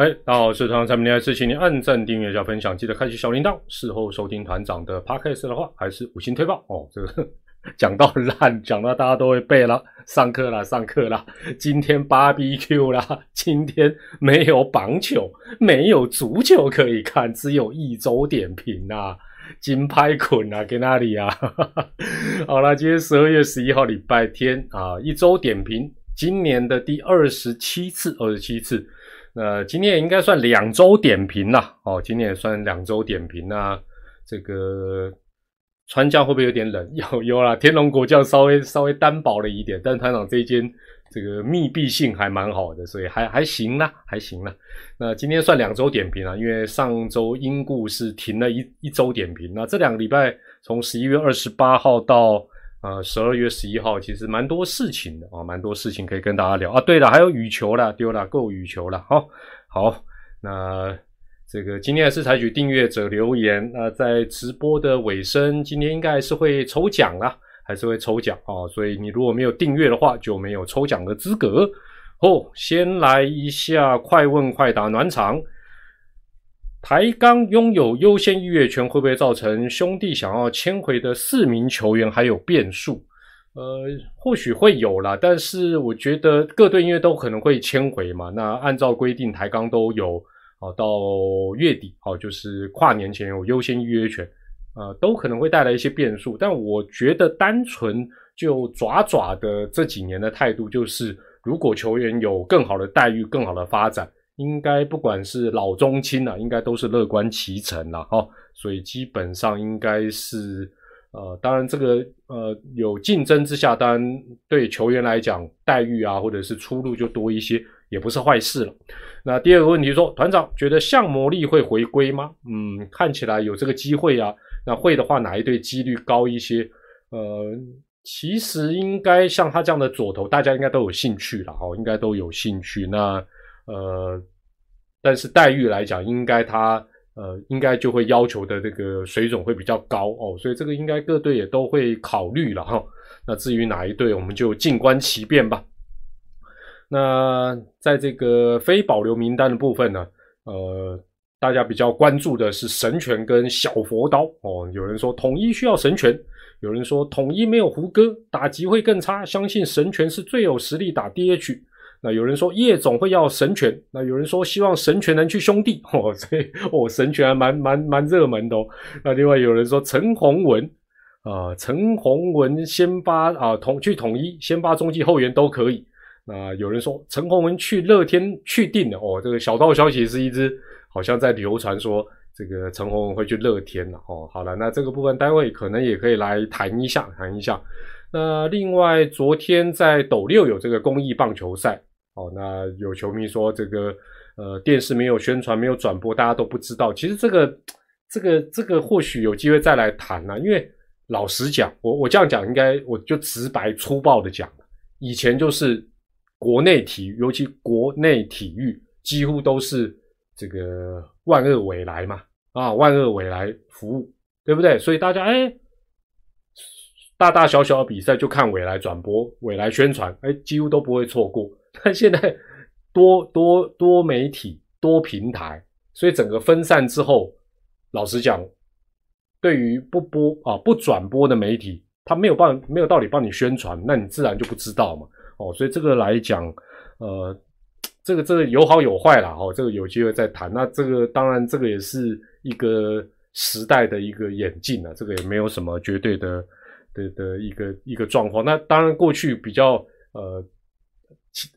哎，大家好，我是团长蔡明还，是请您按赞、订阅加分享，记得开启小铃铛。事后收听团长的 podcast 的话，还是五星推报哦。这个讲到烂，讲到大家都会背了。上课了，上课了。今天 BBQ 啦，今天没有棒球，没有足球可以看，只有一周点评啊，金拍捆啊，给哪里啊？好了，今天十二月十一号，礼拜天啊，一周点评，今年的第二十七次，二十七次。那今天也应该算两周点评了哦，今天也算两周点评那这个川江会不会有点冷？有有啦，天龙国教稍微稍微单薄了一点，但团长这间这个密闭性还蛮好的，所以还还行啦，还行啦。那今天算两周点评啊，因为上周英故是停了一一周点评，那这两个礼拜从十一月二十八号到。啊，十二月十一号其实蛮多事情的啊，蛮多事情可以跟大家聊啊。对了，还有羽球了，丢了，够羽球了。好，好，那这个今天还是采取订阅者留言。那在直播的尾声，今天应该是会抽奖啦，还是会抽奖啊。所以你如果没有订阅的话，就没有抽奖的资格。哦，先来一下快问快答暖场。台钢拥有优先预约权，会不会造成兄弟想要签回的四名球员还有变数？呃，或许会有啦，但是我觉得各队因为都可能会签回嘛。那按照规定，台钢都有啊，到月底哦，就是跨年前有优先预约权，呃，都可能会带来一些变数。但我觉得单纯就爪爪的这几年的态度，就是如果球员有更好的待遇、更好的发展。应该不管是老中青啊，应该都是乐观其成了哈，所以基本上应该是呃，当然这个呃有竞争之下，当然对球员来讲待遇啊或者是出路就多一些，也不是坏事了。那第二个问题说，团长觉得向魔力会回归吗？嗯，看起来有这个机会啊。那会的话，哪一队几率高一些？呃，其实应该像他这样的左投，大家应该都有兴趣了哈，应该都有兴趣。那呃。但是待遇来讲，应该他呃，应该就会要求的这个水准会比较高哦，所以这个应该各队也都会考虑了哈。那至于哪一队，我们就静观其变吧。那在这个非保留名单的部分呢，呃，大家比较关注的是神拳跟小佛刀哦。有人说统一需要神拳，有人说统一没有胡歌，打击会更差。相信神拳是最有实力打 DH。那有人说叶总会要神拳，那有人说希望神拳能去兄弟 哦，所以哦神拳还蛮蛮蛮热门的哦。那另外有人说陈宏文啊，陈宏文先发啊统去统一先发中继后援都可以。那有人说陈宏文去乐天去定了哦，这个小道消息是一只好像在流传说这个陈宏文会去乐天了哦。好了，那这个部分待会可能也可以来谈一下谈一下。那另外昨天在斗六有这个公益棒球赛。哦，那有球迷说这个呃电视没有宣传，没有转播，大家都不知道。其实这个这个这个或许有机会再来谈呢。因为老实讲，我我这样讲应该我就直白粗暴的讲以前就是国内体育，尤其国内体育几乎都是这个万恶未来嘛，啊万恶未来服务，对不对？所以大家哎大大小小的比赛就看未来转播，未来宣传，哎几乎都不会错过。但现在多多多媒体多平台，所以整个分散之后，老实讲，对于不播啊不转播的媒体，他没有办没有道理帮你宣传，那你自然就不知道嘛。哦，所以这个来讲，呃，这个这个有好有坏啦。哦，这个有机会再谈。那这个当然，这个也是一个时代的一个演进啊，这个也没有什么绝对的的的一个一个状况。那当然，过去比较呃。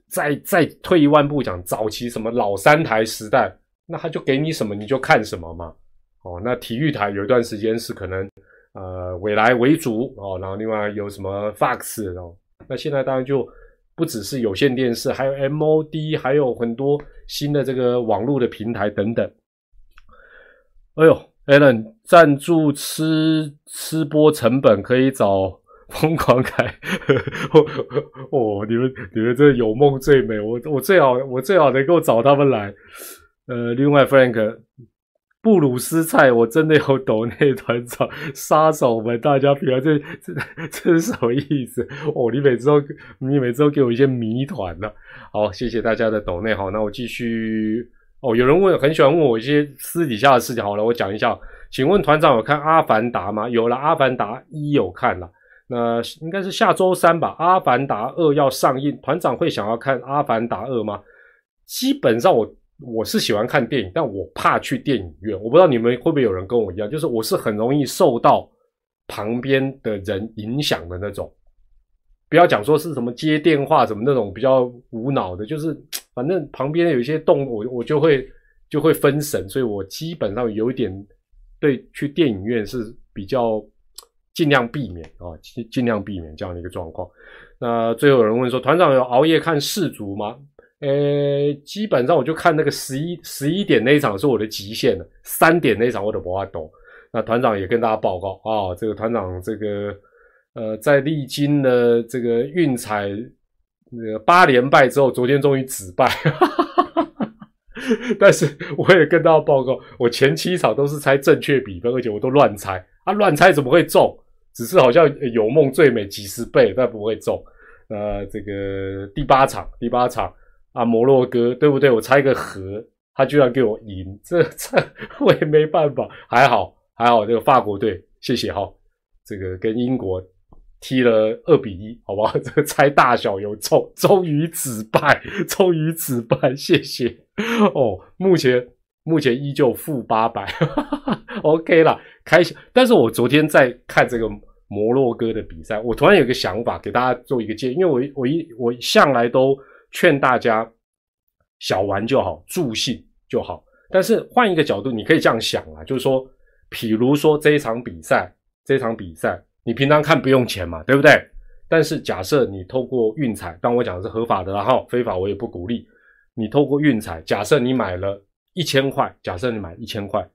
再再退一万步讲，早期什么老三台时代，那他就给你什么你就看什么嘛。哦，那体育台有一段时间是可能呃未来为主哦，然后另外有什么 Fox 哦，那现在当然就不只是有线电视，还有 MOD，还有很多新的这个网络的平台等等。哎呦，Allen 赞助吃吃播成本可以找。疯狂开，哦，你们你们这有梦最美，我我最好我最好能够找他们来。呃，另外 Frank 布鲁斯菜，我真的有抖内团长杀手们，大家平常这这这是什么意思？哦，你每次都你每次都给我一些谜团呢。好，谢谢大家的抖内，好，那我继续哦，有人问，很喜欢问我一些私底下的事情。好了，我讲一下。请问团长有看《阿凡达》吗？有了，《阿凡达一》有看了。那应该是下周三吧，《阿凡达二》要上映，团长会想要看《阿凡达二》吗？基本上我我是喜欢看电影，但我怕去电影院。我不知道你们会不会有人跟我一样，就是我是很容易受到旁边的人影响的那种。不要讲说是什么接电话什么那种比较无脑的，就是反正旁边有一些动，我我就会就会分神，所以我基本上有一点。对，去电影院是比较尽量避免啊，尽尽量避免这样的一个状况。那最后有人问说，团长有熬夜看世足吗？呃，基本上我就看那个十一十一点那一场是我的极限了，三点那一场我都不怕懂。那团长也跟大家报告啊，这个团长这个呃，在历经了这个运彩那个八连败之后，昨天终于止败。但是我也跟大家报告，我前七场都是猜正确比分，而且我都乱猜啊，乱猜怎么会中？只是好像有梦最美几十倍，但不会中。呃，这个第八场，第八场啊，摩洛哥对不对？我猜个和，他居然给我赢，这这 我也没办法。还好还好，这个法国队，谢谢哈，这个跟英国。踢了二比一，好不好？这个猜大小有中，终于止败，终于止败，谢谢哦。目前目前依旧负八百，OK 了，开心。但是我昨天在看这个摩洛哥的比赛，我突然有个想法，给大家做一个建议，因为我我一我向来都劝大家小玩就好，助兴就好。但是换一个角度，你可以这样想啊，就是说，譬如说这一场比赛，这场比赛。你平常看不用钱嘛，对不对？但是假设你透过运彩，当我讲的是合法的，然后非法我也不鼓励。你透过运彩，假设你买了一千块，假设你买一千块，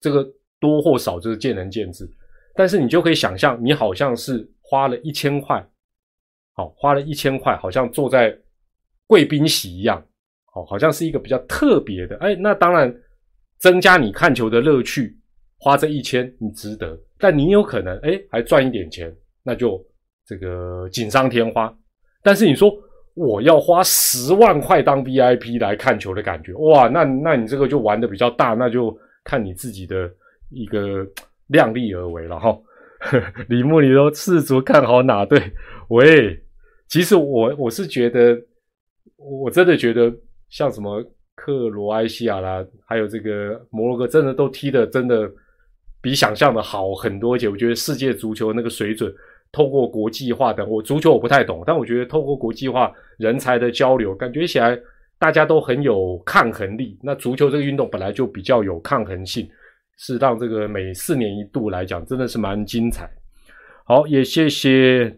这个多或少就是见仁见智。但是你就可以想象，你好像是花了一千块，好，花了一千块，好像坐在贵宾席一样，好，好像是一个比较特别的。哎，那当然增加你看球的乐趣，花这一千你值得。但你有可能哎，还赚一点钱，那就这个锦上添花。但是你说我要花十万块当 VIP 来看球的感觉，哇，那那你这个就玩的比较大，那就看你自己的一个量力而为了哈。李牧，你都赤足看好哪队？喂，其实我我是觉得，我真的觉得像什么克罗埃西亚啦，还有这个摩洛哥，真的都踢的真的。比想象的好很多，而且我觉得世界足球那个水准，透过国际化的，我足球我不太懂，但我觉得透过国际化人才的交流，感觉起来大家都很有抗衡力。那足球这个运动本来就比较有抗衡性，是让这个每四年一度来讲，真的是蛮精彩。好，也谢谢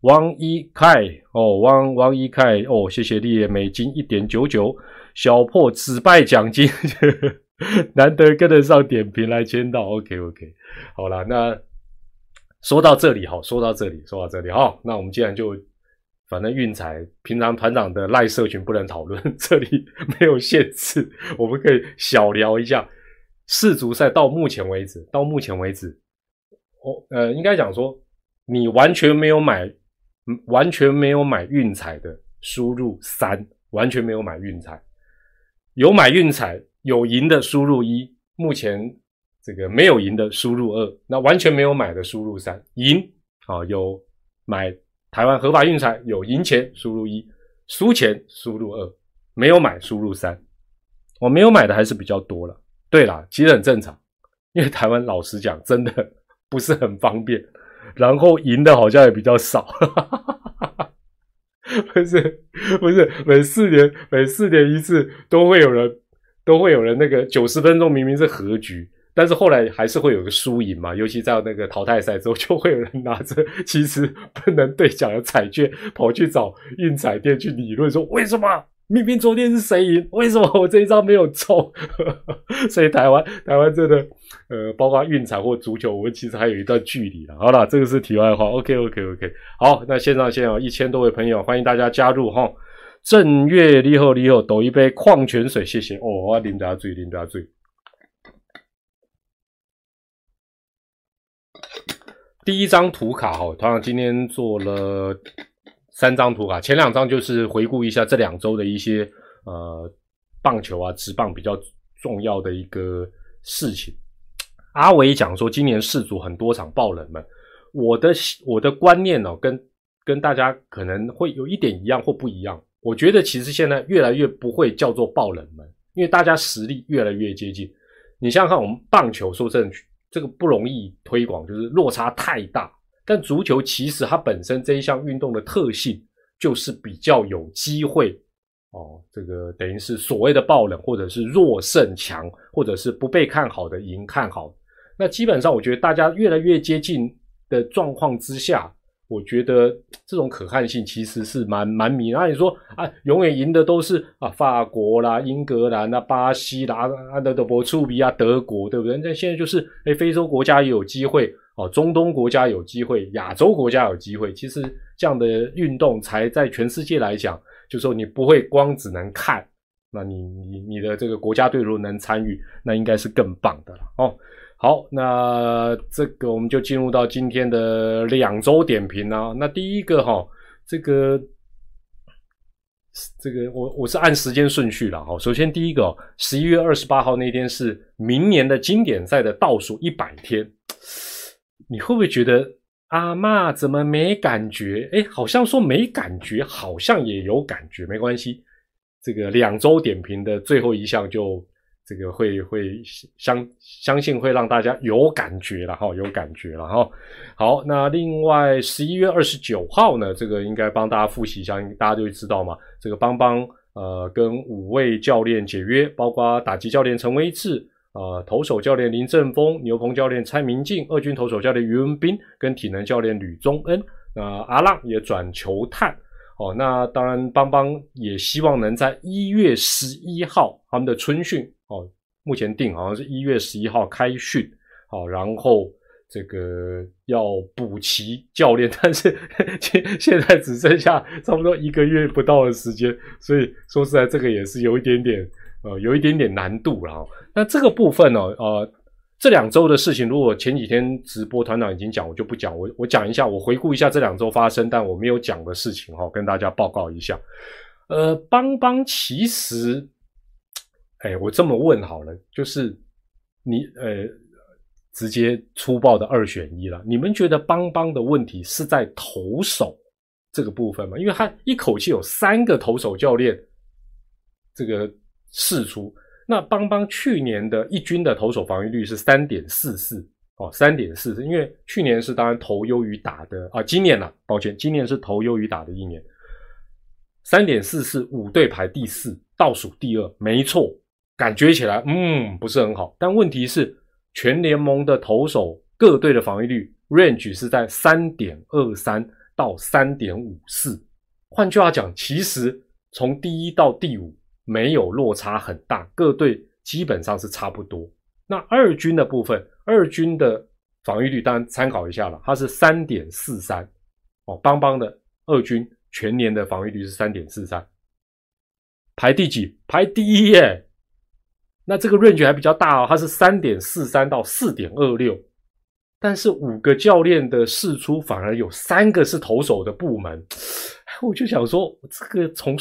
汪一凯哦，汪汪一凯哦，谢谢你，美金一点九九，小破只败奖金。难得跟得上点评来签到，OK OK，好了，那说到这里哈，说到这里，说到这里哈，那我们既然就反正运彩平常团长的赖社群不能讨论，这里没有限制，我们可以小聊一下世足赛。到目前为止，到目前为止，我呃应该讲说，你完全没有买，完全没有买运彩的，输入三，完全没有买运彩，有买运彩。有赢的输入一，目前这个没有赢的输入二，那完全没有买的输入三，赢啊有买台湾合法运彩有赢钱输入一，输钱输入二，没有买输入三，我没有买的还是比较多了。对啦，其实很正常，因为台湾老实讲真的不是很方便，然后赢的好像也比较少，不是不是每四年每四年一次都会有人。都会有人那个九十分钟明明是和局，但是后来还是会有个输赢嘛。尤其在那个淘汰赛之后，就会有人拿着其实不能兑奖的彩券跑去找运彩店去理论，说为什么明明昨天是谁赢，为什么我这一招没有中？所以台湾台湾真的呃，包括运彩或足球，我们其实还有一段距离了。好了，这个是题外话。OK OK OK，好，那线上线有一千多位朋友，欢迎大家加入哈。正月你好，你好，倒一杯矿泉水，谢谢哦。我啉大水，啉大水。第一张图卡哈，团长今天做了三张图卡，前两张就是回顾一下这两周的一些呃棒球啊、职棒比较重要的一个事情。阿伟讲说，今年世足很多场爆冷门，我的我的观念哦，跟跟大家可能会有一点一样或不一样。我觉得其实现在越来越不会叫做爆冷门，因为大家实力越来越接近。你想想看，我们棒球说真的，这个不容易推广，就是落差太大。但足球其实它本身这一项运动的特性，就是比较有机会哦，这个等于是所谓的爆冷，或者是弱胜强，或者是不被看好的赢看好。那基本上，我觉得大家越来越接近的状况之下。我觉得这种可看性其实是蛮蛮迷。那你说啊，永远赢的都是啊法国啦、英格兰啊、巴西啦、安德德伯出比啊、德国，对不对？那现在就是哎，非洲国家也有机会哦，中东国家有机会，亚洲国家有机会。其实这样的运动才在全世界来讲，就说你不会光只能看，那你你你的这个国家队如果能参与，那应该是更棒的了哦。好，那这个我们就进入到今天的两周点评啊。那第一个哈，这个这个我我是按时间顺序了哈。首先第一个，十一月二十八号那天是明年的经典赛的倒数一百天，你会不会觉得阿妈怎么没感觉？哎，好像说没感觉，好像也有感觉，没关系。这个两周点评的最后一项就。这个会会相相信会让大家有感觉了哈，有感觉了哈。好，那另外十一月二十九号呢，这个应该帮大家复习一下，大家就会知道嘛。这个邦邦呃跟五位教练解约，包括打击教练陈威志，呃投手教练林正峰，牛棚教练蔡明进，二军投手教练于文斌，跟体能教练吕宗恩，那阿浪也转球探。哦，那当然，邦邦也希望能在一月十一号他们的春训哦，目前定好像是一月十一号开训，好，然后这个要补齐教练，但是现现在只剩下差不多一个月不到的时间，所以说实在这个也是有一点点呃，有一点点难度了。那这个部分呢，呃。这两周的事情，如果前几天直播团长已经讲，我就不讲。我我讲一下，我回顾一下这两周发生但我没有讲的事情哈，跟大家报告一下。呃，邦邦其实，哎，我这么问好了，就是你呃，直接粗暴的二选一了。你们觉得邦邦的问题是在投手这个部分吗？因为他一口气有三个投手教练，这个四出。那邦邦去年的一军的投手防御率是三点四四哦，三点四四，因为去年是当然投优于打的啊，今年呢，抱歉，今年是投优于打的一年，三点四四，五队排第四，倒数第二，没错，感觉起来嗯不是很好，但问题是全联盟的投手各队的防御率 range 是在三点二三到三点五四，换句话讲，其实从第一到第五。没有落差很大，各队基本上是差不多。那二军的部分，二军的防御率当然参考一下了，它是三点四三哦，邦邦的二军全年的防御率是三点四三，排第几？排第一耶。那这个 range 还比较大哦，它是三点四三到四点二六，但是五个教练的试出反而有三个是投手的部门，我就想说这个从。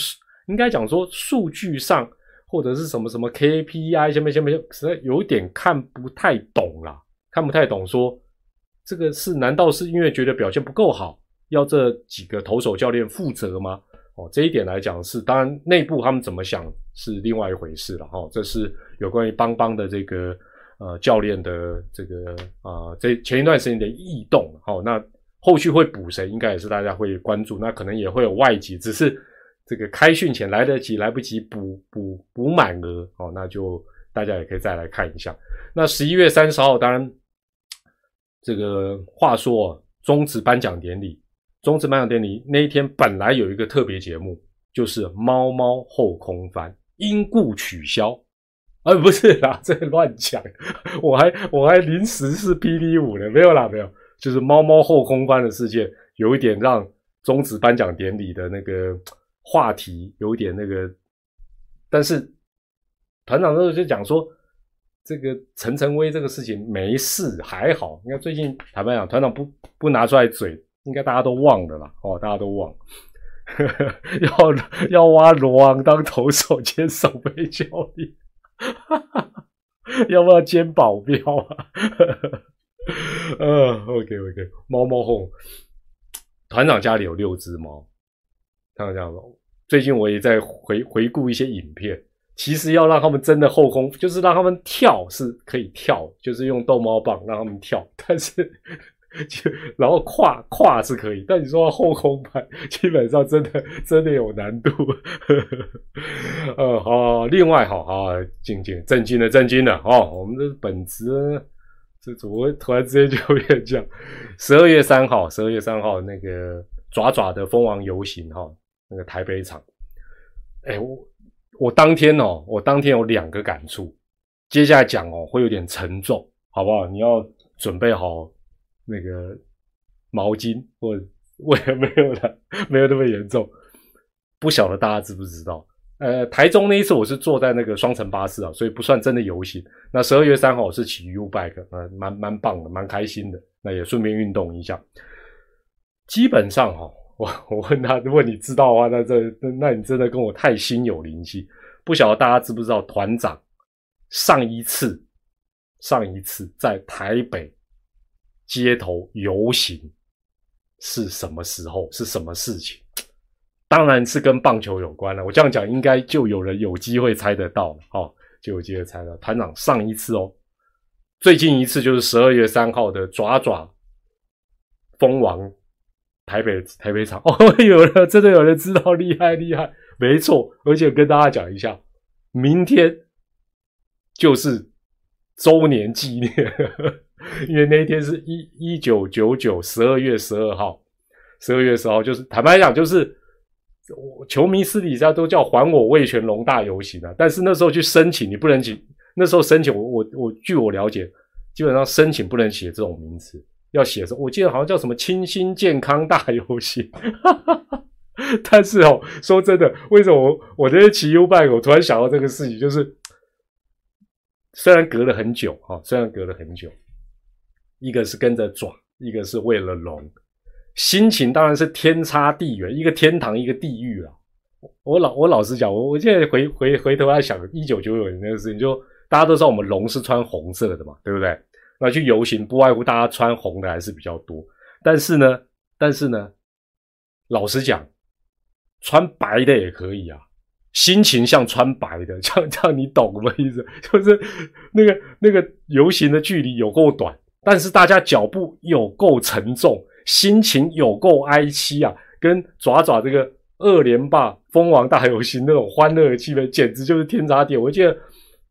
应该讲说数据上或者是什么什么 KPI 下面下面实在有点看不太懂啦，看不太懂说这个是难道是因为觉得表现不够好，要这几个投手教练负责吗？哦，这一点来讲是当然内部他们怎么想是另外一回事了哈。这是有关于邦邦的这个呃教练的这个啊这前一段时间的异动。好，那后续会补谁，应该也是大家会关注。那可能也会有外籍，只是。这个开训前来得及来不及补补补满额哦，那就大家也可以再来看一下。那十一月三十号，当然这个话说中职颁奖典礼，中职颁奖典礼那一天本来有一个特别节目，就是猫猫后空翻，因故取消。啊，不是啦，这乱讲，我还我还临时是霹雳舞的，没有啦，没有，就是猫猫后空翻的事件，有一点让中职颁奖典礼的那个。话题有点那个，但是团长那时候就讲说，这个陈晨威这个事情没事还好。你看最近坦白讲，团长不不拿出来嘴，应该大家都忘了啦。哦，大家都忘。要要挖罗昂当投手兼守备教练，要不要兼保镖啊？呃，OK OK，猫猫哄团长家里有六只猫，他这样说。最近我也在回回顾一些影片，其实要让他们真的后空，就是让他们跳是可以跳，就是用逗猫棒让他们跳，但是。就然后跨跨是可以，但你说后空翻，基本上真的真的有难度。呃，好，另外好好静静震惊的震惊的哦，我们的本职这怎么突然之间就变这样？十二月三号，十二月三号那个爪爪的蜂王游行哈，那个台北场，哎，我我当天哦，我当天有两个感触，接下来讲哦会有点沉重，好不好？你要准备好。那个毛巾，我我也没有的，没有那么严重。不晓得大家知不知道？呃，台中那一次我是坐在那个双层巴士啊，所以不算真的游行。那十二月三号我是骑 U bike，啊，蛮蛮棒的，蛮开心的。那也顺便运动一下。基本上哈，我 我问他，如果你知道的话，那这那你真的跟我太心有灵犀。不晓得大家知不知道，团长上一次上一次在台北。街头游行是什么时候？是什么事情？当然是跟棒球有关了。我这样讲，应该就有人有机会猜得到了。哦，就有机会猜到。团长上一次哦，最近一次就是十二月三号的爪爪蜂王台北台北场。哦，有人真的有人知道，厉害厉害，没错。而且跟大家讲一下，明天就是周年纪念。因为那一天是一一九九九十二月十二号，十二月十号就是坦白讲，就是球迷私底下都叫还我魏全龙大游行啊。但是那时候去申请，你不能请。那时候申请，我我我据我了解，基本上申请不能写这种名字，要写什我记得好像叫什么清新健康大游行。但是哦，说真的，为什么我我这些骑 UBIK，我突然想到这个事情，就是虽然隔了很久啊，虽然隔了很久。一个是跟着爪，一个是为了龙，心情当然是天差地远，一个天堂，一个地狱啊！我老我老实讲，我我现在回回回头来想，一九九九年那个事情，就大家都知道我们龙是穿红色的嘛，对不对？那去游行不外乎大家穿红的还是比较多，但是呢，但是呢，老实讲，穿白的也可以啊，心情像穿白的，这样这样你懂吗？意思就是那个那个游行的距离有够短。但是大家脚步有够沉重，心情有够哀戚啊！跟爪爪这个二连霸蜂王大游行那种欢乐的气氛，简直就是天差地。我记得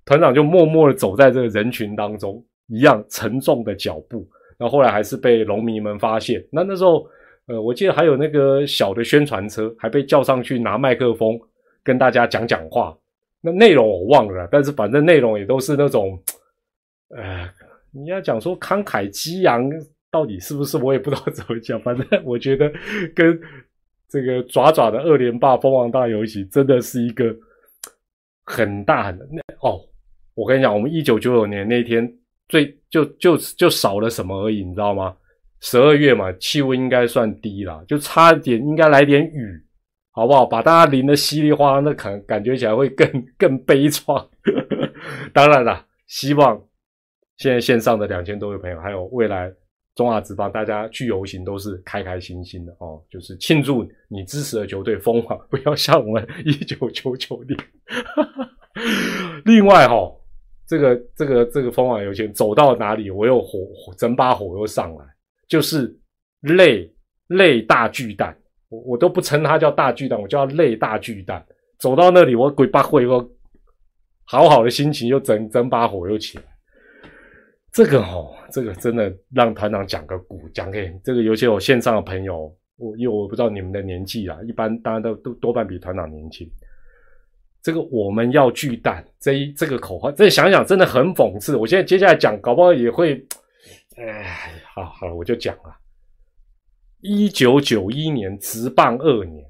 团长就默默的走在这个人群当中，一样沉重的脚步。然后来还是被农民们发现。那那时候，呃，我记得还有那个小的宣传车，还被叫上去拿麦克风跟大家讲讲话。那内容我忘了，但是反正内容也都是那种，呃。你要讲说慷慨激昂，到底是不是？我也不知道怎么讲。反正我觉得跟这个爪爪的二连霸蜂王大游行真的是一个很大很那哦。我跟你讲，我们一九九九年那天最就就就少了什么而已，你知道吗？十二月嘛，气温应该算低了，就差点应该来点雨，好不好？把大家淋得稀里哗啦，那感感觉起来会更更悲怆。当然了，希望。现在线上的两千多位朋友，还有未来中华职棒，大家去游行都是开开心心的哦，就是庆祝你支持的球队疯狂，不要像我们一九九九年。另外哈，这个这个这个疯狂游行走到哪里，我又火火整把火又上来，就是泪泪大巨蛋，我我都不称它叫大巨蛋，我叫泪大巨蛋。走到那里，我鬼把火又好好的心情又整整把火又起来。这个哦，这个真的让团长讲个古，讲给这个尤其我线上的朋友，我因为我不知道你们的年纪啊，一般当然都都多半比团长年轻。这个我们要巨蛋这一这个口号，这想想真的很讽刺。我现在接下来讲，搞不好也会，哎，好好了，我就讲了。一九九一年直棒二年，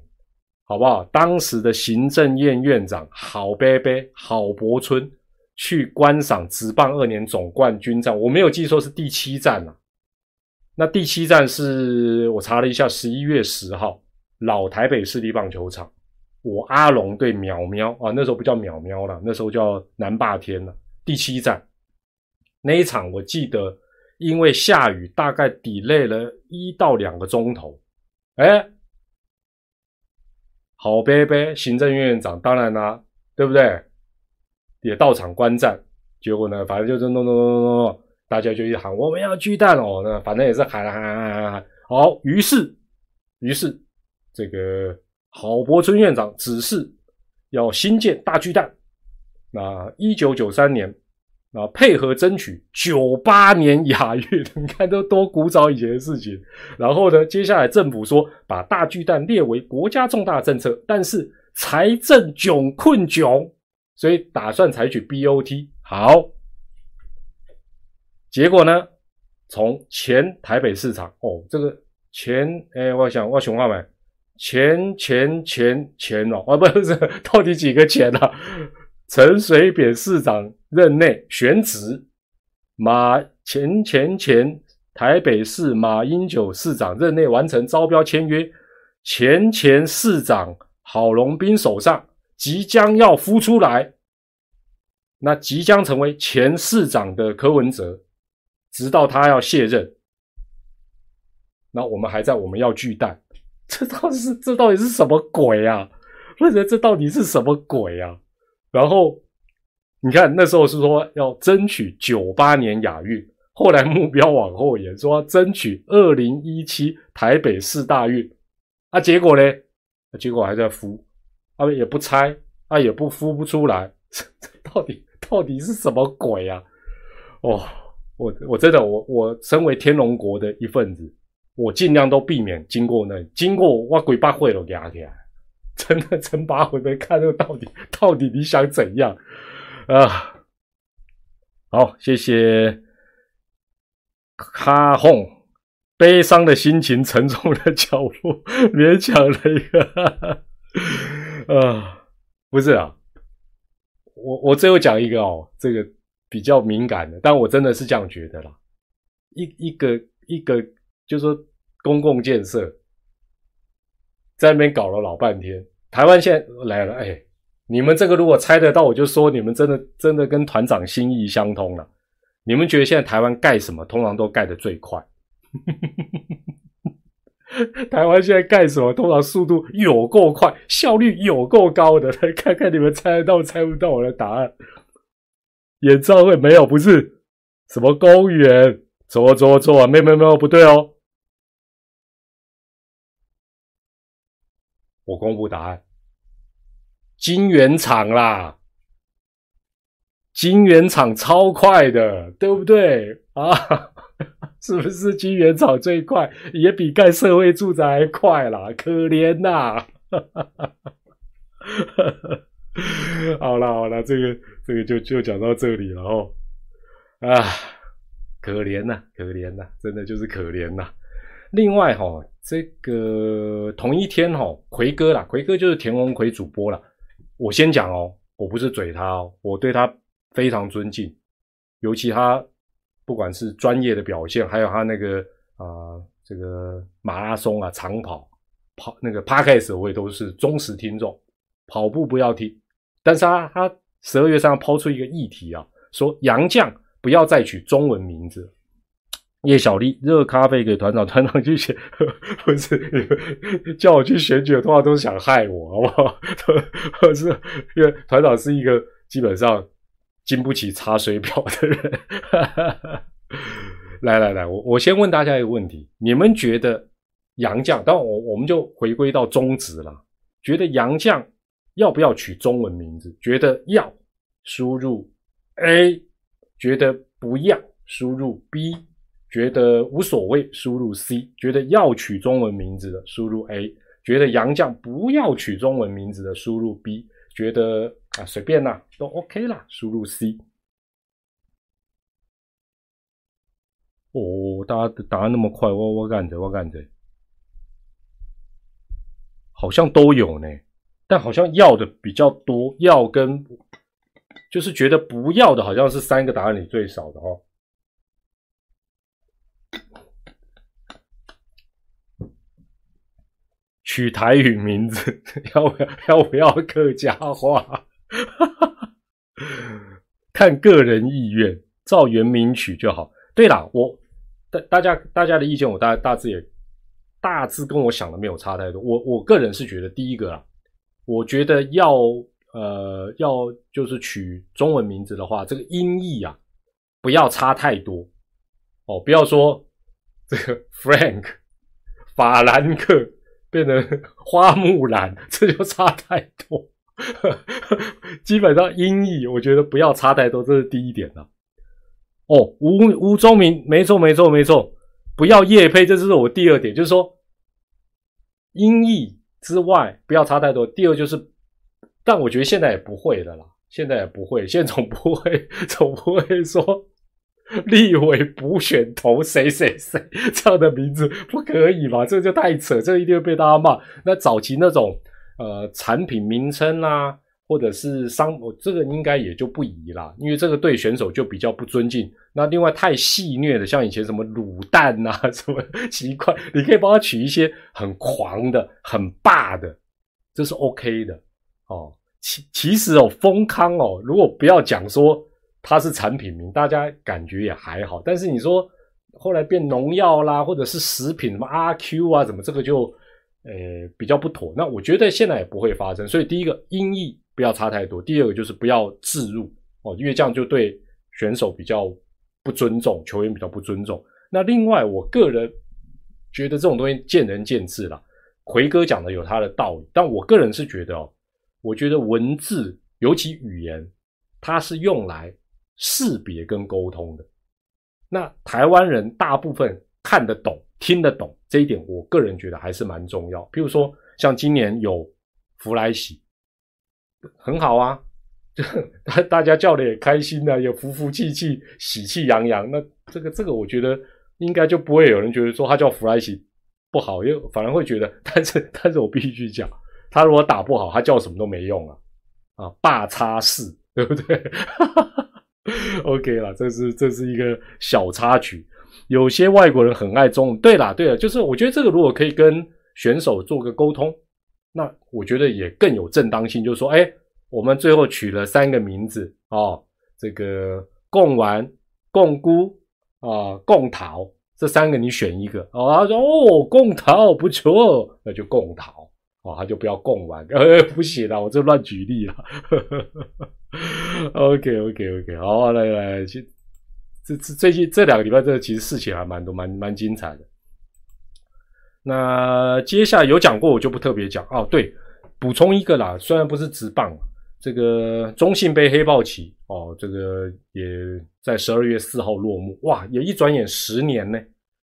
好不好？当时的行政院院长郝伯伯郝柏村。去观赏职棒二年总冠军战，我没有记错是第七站啊。那第七站是我查了一下，十一月十号，老台北市立棒球场，我阿龙对苗苗啊，那时候不叫苗苗了，那时候叫南霸天了。第七站那一场，我记得因为下雨，大概 delay 了一到两个钟头。哎，好贝贝，行政院院长，当然啦，对不对？也到场观战。结果呢，反正就是弄弄弄弄弄，大家就一喊我们要巨蛋哦，那反正也是喊喊喊喊喊。好，于是于是这个郝柏村院长指示要新建大巨蛋。那一九九三年，啊，配合争取九八年亚运，你看都多古早以前的事情。然后呢，接下来政府说把大巨蛋列为国家重大政策，但是财政窘困窘，所以打算采取 BOT。好，结果呢，从前台北市场哦，这个前哎，我想我熊话没，钱钱钱钱哦，啊不是，到底几个钱啊？陈水扁市长任内选址，马前前前台北市马英九市长任内完成招标签约，前前市长郝龙斌手上即将要孵出来，那即将成为前市长的柯文哲，直到他要卸任，那我们还在我们要巨蛋，这到底是这到底是什么鬼啊？或者这到底是什么鬼啊？然后你看，那时候是说要争取九八年亚运，后来目标往后延，说要争取二零一七台北市大运。啊，结果呢？结果还在孵，啊也不拆，啊也不孵不出来，这到底到底是什么鬼啊？哦，我我真的我我身为天龙国的一份子，我尽量都避免经过那，经过我鬼八会都压起来。真的真八回没看，这个到底到底你想怎样啊？好，谢谢卡哄，悲伤的心情，沉重的脚步，勉强了一个 啊，不是啊，我我最后讲一个哦，这个比较敏感的，但我真的是这样觉得啦，一一个一个，就说公共建设。在那边搞了老半天，台湾现在来了，哎，你们这个如果猜得到，我就说你们真的真的跟团长心意相通了。你们觉得现在台湾盖什么，通常都盖得最快？台湾现在盖什么，通常速度有够快，效率有够高的。来 看看你们猜得到猜不到我的答案？演唱会没有，不是什么公园？错错错，没没没有，不对哦。我公布答案，金圆厂啦，金圆厂超快的，对不对啊？是不是金圆厂最快，也比盖社会住宅还快啦？可怜呐！好了好了，这个这个就就讲到这里了哦。啊，可怜呐，可怜呐，真的就是可怜呐。另外哈，这个同一天哈，奎哥啦，奎哥就是田文奎主播啦。我先讲哦，我不是嘴他哦，我对他非常尊敬，尤其他不管是专业的表现，还有他那个啊，这个马拉松啊，长跑跑那个 parkas 我也都是忠实听众。跑步不要听，但是他他十二月三号抛出一个议题啊，说杨绛不要再取中文名字。叶小丽热咖啡给团长，团长去选，不是叫我去选举，通常都是想害我，好不好？不是因为团长是一个基本上经不起查水表的人。来来来，我我先问大家一个问题：你们觉得杨绛？当，我我们就回归到宗旨了。觉得杨绛要不要取中文名字？觉得要，输入 A；觉得不要，输入 B。觉得无所谓，输入 C；觉得要取中文名字的，输入 A；觉得杨绛不要取中文名字的，输入 B；觉得啊随便啦，都 OK 啦，输入 C。哦，大家的答案那么快，我我感觉我感觉好像都有呢，但好像要的比较多，要跟就是觉得不要的，好像是三个答案里最少的哦。取台语名字，要不要要不要客家话？看个人意愿，照原名取就好。对了，我大大家大家的意见，我大大致也大致跟我想的没有差太多。我我个人是觉得，第一个啊，我觉得要呃要就是取中文名字的话，这个音译啊不要差太多哦，不要说这个 Frank 法兰克。变成 花木兰，这就差太多。基本上音译，我觉得不要差太多，这是第一点了。哦，吴吴宗明，没错没错没错，不要叶配，这是我第二点，就是说音译之外不要差太多。第二就是，但我觉得现在也不会的啦，现在也不会，现在总不会 总不会说。立委补选投谁谁谁这样的名字不可以吧？这就太扯，这一定会被大家骂。那早期那种呃产品名称啊，或者是商，这个应该也就不宜啦，因为这个对选手就比较不尊敬。那另外太戏虐的，像以前什么卤蛋呐，什么奇怪，你可以帮他取一些很狂的、很霸的，这是 OK 的哦。其其实哦，丰康哦，如果不要讲说。它是产品名，大家感觉也还好。但是你说后来变农药啦，或者是食品什么阿 Q 啊，怎么这个就呃比较不妥。那我觉得现在也不会发生。所以第一个音译不要差太多，第二个就是不要置入哦，因为这样就对选手比较不尊重，球员比较不尊重。那另外我个人觉得这种东西见仁见智啦。奎哥讲的有他的道理，但我个人是觉得哦，我觉得文字尤其语言，它是用来。识别跟沟通的，那台湾人大部分看得懂、听得懂这一点，我个人觉得还是蛮重要。譬如说，像今年有福来喜，很好啊，大大家叫的也开心啊，也福福气气、喜气洋洋。那这个这个，我觉得应该就不会有人觉得说他叫福来喜不好，因为反而会觉得，但是但是我必须去讲，他如果打不好，他叫什么都没用啊啊，霸叉四，对不对 OK 了，这是这是一个小插曲。有些外国人很爱中文。对啦，对了，就是我觉得这个如果可以跟选手做个沟通，那我觉得也更有正当性。就是说，哎，我们最后取了三个名字哦，这个贡丸、贡菇啊、贡桃，这三个你选一个哦。他说哦，贡桃不错，那就贡桃。哦，他就不要供完，呃，不写了，我这乱举例了。OK，OK，OK，好，来来，这这最近这两个礼拜，这其实事情还蛮多，蛮蛮精彩的。那接下来有讲过，我就不特别讲哦。对，补充一个啦，虽然不是直棒，这个中信杯黑豹旗哦，这个也在十二月四号落幕。哇，也一转眼十年呢，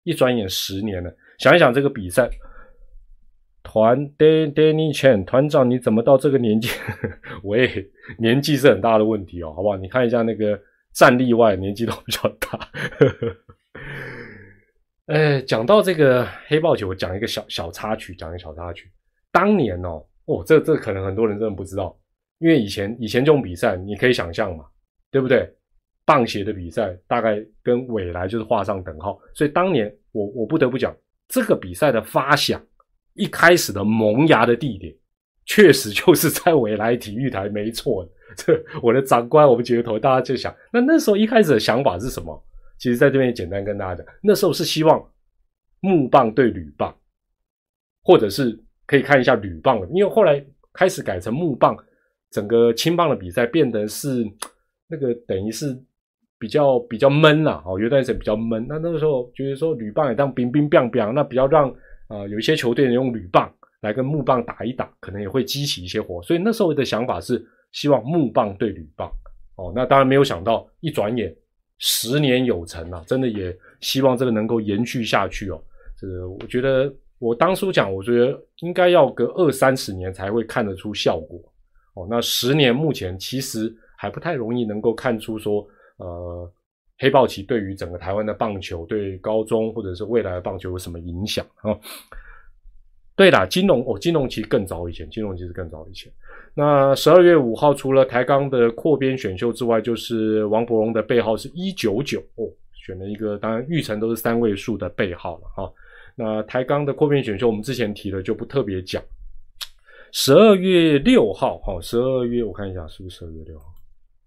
一转眼十年了。想一想这个比赛。团 Danny Chan 团长，你怎么到这个年纪？我也年纪是很大的问题哦，好不好？你看一下那个战例外，年纪都比较大。哎，讲到这个黑豹球，我讲一个小小插曲，讲一个小插曲。当年哦，哦，这这可能很多人真的不知道，因为以前以前这种比赛，你可以想象嘛，对不对？棒协的比赛大概跟未来就是画上等号，所以当年我我不得不讲这个比赛的发想。一开始的萌芽的地点，确实就是在未来体育台，没错。这我的长官，我们几个头，大家就想，那那时候一开始的想法是什么？其实在这边简单跟大家讲，那时候是希望木棒对铝棒，或者是可以看一下铝棒的，因为后来开始改成木棒，整个青棒的比赛变得是那个等于是比较比较闷啦，哦，有段时间比较闷。那那个时候觉得说铝棒也当冰冰冰冰，那比较让。啊，有一些球队用铝棒来跟木棒打一打，可能也会激起一些火。所以那时候的想法是希望木棒对铝棒。哦，那当然没有想到，一转眼十年有成了，真的也希望这个能够延续下去哦。这个我觉得我当初讲，我觉得应该要隔二三十年才会看得出效果。哦，那十年目前其实还不太容易能够看出说，呃。黑豹旗对于整个台湾的棒球，对高中或者是未来的棒球有什么影响啊？对啦，金融哦，金融其实更早以前，金融其实更早以前。那十二月五号，除了台钢的扩编选秀之外，就是王伯荣的背号是一九九哦，选了一个，当然玉成都是三位数的背号了哈。那台钢的扩编选秀，我们之前提了，就不特别讲。十二月六号，哈，十二月我看一下是不是十二月六号？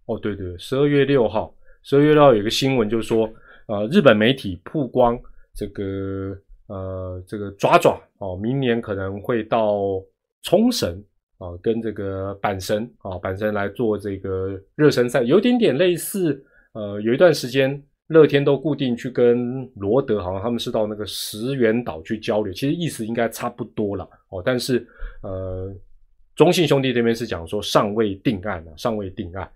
哦，对对，十二月六号，十二月六号有一个新闻，就是说，呃，日本媒体曝光这个，呃，这个爪爪哦，明年可能会到冲绳啊，跟这个阪神啊，阪神来做这个热身赛，有点点类似，呃，有一段时间。乐天都固定去跟罗德，好像他们是到那个石原岛去交流，其实意思应该差不多了哦。但是呃，中信兄弟这边是讲说尚未定案啊，尚未定案。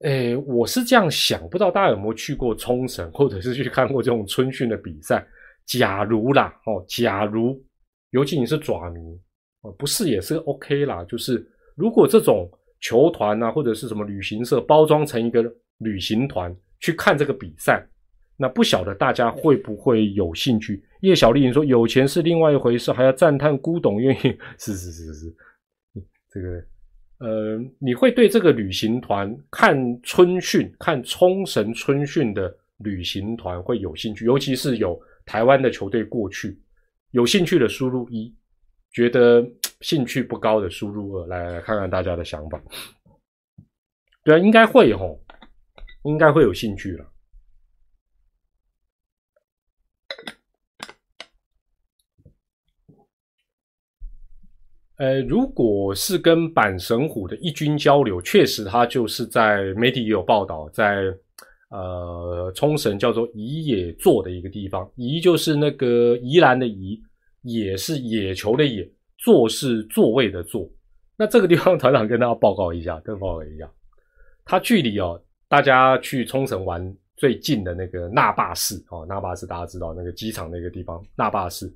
诶，我是这样想，不知道大家有没有去过冲绳，或者是去看过这种春训的比赛？假如啦，哦，假如，尤其你是爪迷哦，不是也是 OK 啦。就是如果这种球团啊，或者是什么旅行社包装成一个旅行团。去看这个比赛，那不晓得大家会不会有兴趣？叶小丽你说：“有钱是另外一回事，还要赞叹古董愿意。”是是是是，这个呃，你会对这个旅行团看春训、看冲绳春训的旅行团会有兴趣？尤其是有台湾的球队过去，有兴趣的输入一，觉得兴趣不高的输入二，来来看看大家的想法。对啊，应该会吼。应该会有兴趣了。呃，如果是跟阪神虎的一军交流，确实他就是在媒体也有报道，在呃冲绳叫做宜野座的一个地方，宜就是那个宜兰的宜，野是野球的野，座是座位的座。那这个地方 团长跟大家报告一下，跟报告一下，它距离哦。大家去冲绳玩最近的那个那霸市哦，那霸市大家知道那个机场那个地方，那霸市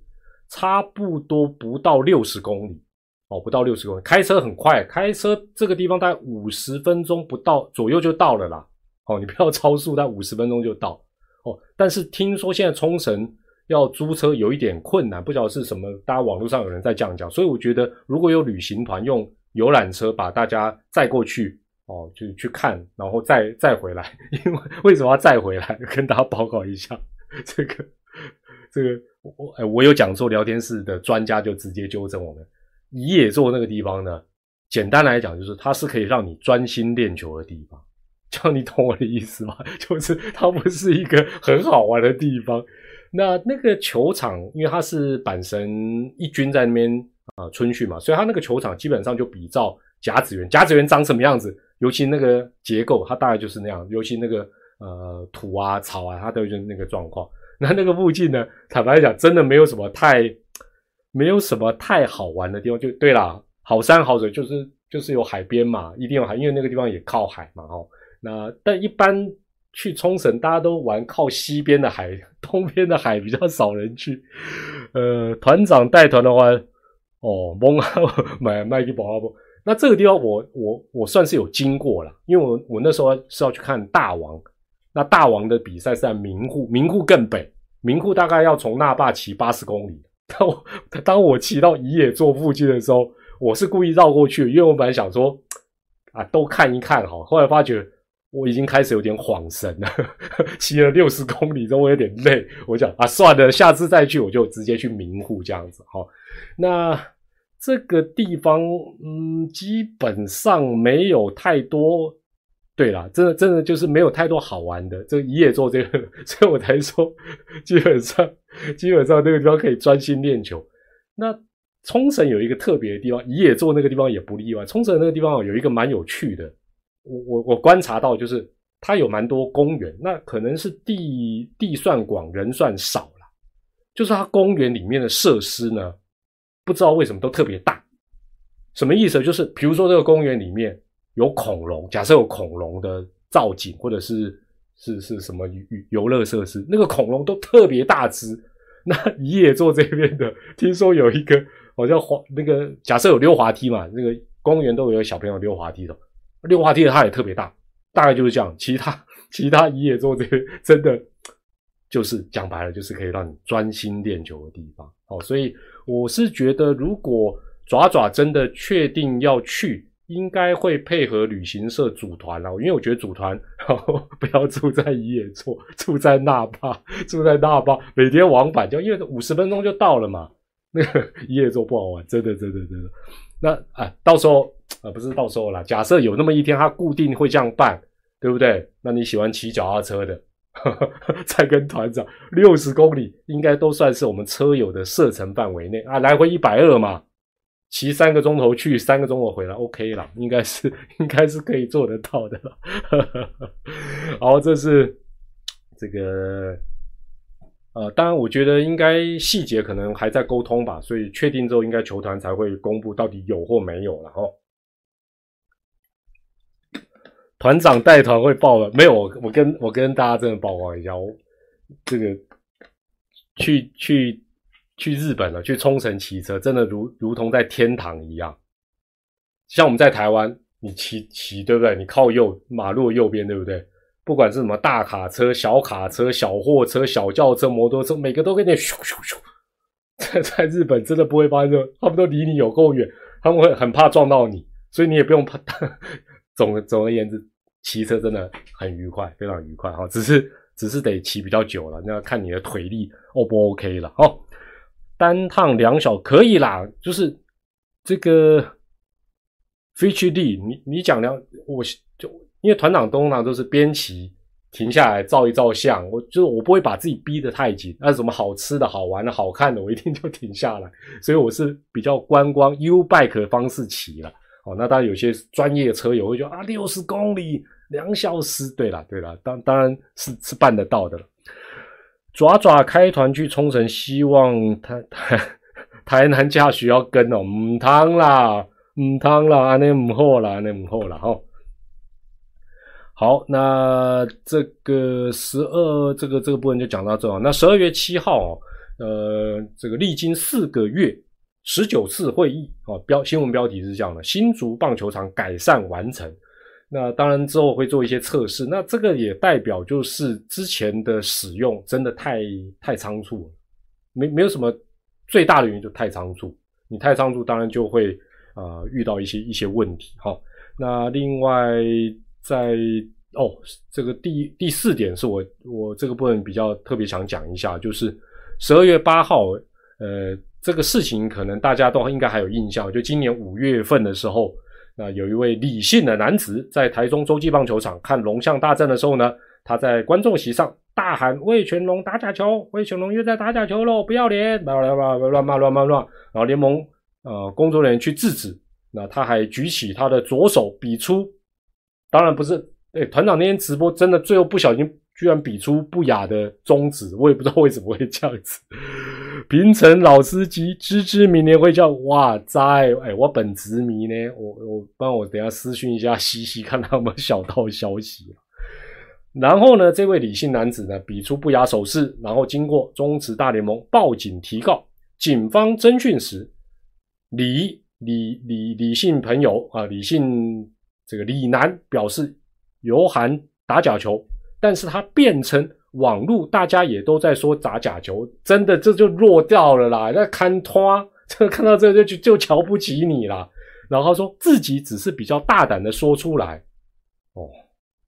差不多不到六十公里哦，不到六十公里，开车很快，开车这个地方大概五十分钟不到左右就到了啦。哦，你不要超速，但五十分钟就到哦。但是听说现在冲绳要租车有一点困难，不晓得是什么，大家网络上有人在这样讲，所以我觉得如果有旅行团用游览车把大家载过去。哦，就去看，然后再再回来。因为为什么要再回来？跟大家报告一下，这个这个我哎，我有讲座，聊天室的专家就直接纠正我们。野座那个地方呢，简单来讲就是它是可以让你专心练球的地方。叫你懂我的意思吗？就是它不是一个很好玩的地方。那那个球场，因为它是阪神一军在那边啊春训嘛，所以它那个球场基本上就比照甲子园。甲子园长什么样子？尤其那个结构，它大概就是那样。尤其那个呃土啊草啊，它都是那个状况。那那个附近呢，坦白讲，真的没有什么太没有什么太好玩的地方。就对啦，好山好水，就是就是有海边嘛，一定有海，因为那个地方也靠海嘛。哦，那但一般去冲绳，大家都玩靠西边的海，东边的海比较少人去。呃，团长带团的话，哦，蒙啊 买卖给宝阿波。那这个地方我我我算是有经过了，因为我我那时候是要去看大王，那大王的比赛是在名户，名户更北，名户大概要从那霸骑八十公里。当我当我骑到宜野座附近的时候，我是故意绕过去，因为我本来想说啊都看一看哈，后来发觉我已经开始有点恍神了，骑了六十公里之后我有点累，我讲啊算了，下次再去我就直接去明户这样子哈，那。这个地方，嗯，基本上没有太多。对啦，真的真的就是没有太多好玩的。这个一夜做这个，所以我才说，基本上基本上那个地方可以专心练球。那冲绳有一个特别的地方，一夜做那个地方也不例外。冲绳那个地方有一个蛮有趣的，我我我观察到就是它有蛮多公园。那可能是地地算广，人算少了，就是它公园里面的设施呢。不知道为什么都特别大，什么意思？就是比如说这个公园里面有恐龙，假设有恐龙的造景，或者是是是什么游游乐设施，那个恐龙都特别大只。那一野座这边的，听说有一个好像滑那个，假设有溜滑梯嘛，那个公园都有小朋友溜滑梯的，溜滑梯的它也特别大，大概就是这样。其他其他一野座这边真的就是讲白了，就是可以让你专心练球的地方。哦，所以。我是觉得，如果爪爪真的确定要去，应该会配合旅行社组团了，因为我觉得组团不要住在伊野座，住在那霸，住在那霸，每天往返就因为五十分钟就到了嘛。那个伊野座不好玩，真的真的真的。那啊，到时候啊，不是到时候啦，假设有那么一天，他固定会这样办，对不对？那你喜欢骑脚踏车的，再跟团长六十公里，应该都算是我们车友的射程范围内啊，来回一百二嘛。骑三个钟头去，三个钟头回来，OK 了，应该是 应该是可以做得到的了。好，这是这个呃，当然我觉得应该细节可能还在沟通吧，所以确定之后应该球团才会公布到底有或没有了哈。团长带团会报了没有？我我跟我跟大家真的曝光一下，我这个去去。去日本了，去冲绳骑车，真的如如同在天堂一样。像我们在台湾，你骑骑对不对？你靠右马路右边对不对？不管是什么大卡车、小卡车、小货车、小轿车、摩托车，每个都跟你咻咻咻。在在日本真的不会发生，他们都离你有够远，他们会很怕撞到你，所以你也不用怕。总总而言之，骑车真的很愉快，非常愉快哈。只是只是得骑比较久了，那要看你的腿力 O 不 OK 了哦。单趟两小可以啦，就是这个飞去地你你讲两，我就因为团长通常都是边骑停下来照一照相，我就是我不会把自己逼得太紧，那什么好吃的好玩的好看的，我一定就停下来，所以我是比较观光 U bike 的方式骑了。哦，那当然有些专业车友会说啊，六十公里两小时，对了对了，当当然是是办得到的了。爪爪开团去冲绳，希望台台 台南驾需要跟哦，唔汤啦，唔汤啦，安尼唔好啦，安尼唔好啦，吼。好，那这个十二，这个这个部分就讲到这啊。那十二月七号，呃，这个历经四个月，十九次会议，哦，标新闻标题是这样的：新竹棒球场改善完成。那当然之后会做一些测试，那这个也代表就是之前的使用真的太太仓促了，没没有什么最大的原因就太仓促，你太仓促当然就会啊遇到一些一些问题哈。那另外在哦这个第第四点是我我这个部分比较特别想讲一下，就是十二月八号呃这个事情可能大家都应该还有印象，就今年五月份的时候。那有一位李姓的男子在台中洲际棒球场看龙象大战的时候呢，他在观众席上大喊“魏全龙打假球，魏全龙又在打假球喽，不要脸！”乱乱乱乱骂乱骂乱，然后联盟呃工作人员去制止。那他还举起他的左手比出，当然不是，哎，团长那天直播真的最后不小心居然比出不雅的中指，我也不知道为什么会这样子。平成老司机，芝芝明年会叫哇塞！哎，我本职迷呢，我我帮我等下私讯一下西西，看他有没有小道消息。然后呢，这位李姓男子呢，比出不雅手势，然后经过中职大联盟报警提告，警方侦讯时，李李李李姓朋友啊，李姓这个李男表示有喊打假球，但是他变成。网络大家也都在说砸假球，真的这就弱掉了啦。那看拖，这 看到这就就就瞧不起你啦。然后说自己只是比较大胆的说出来，哦，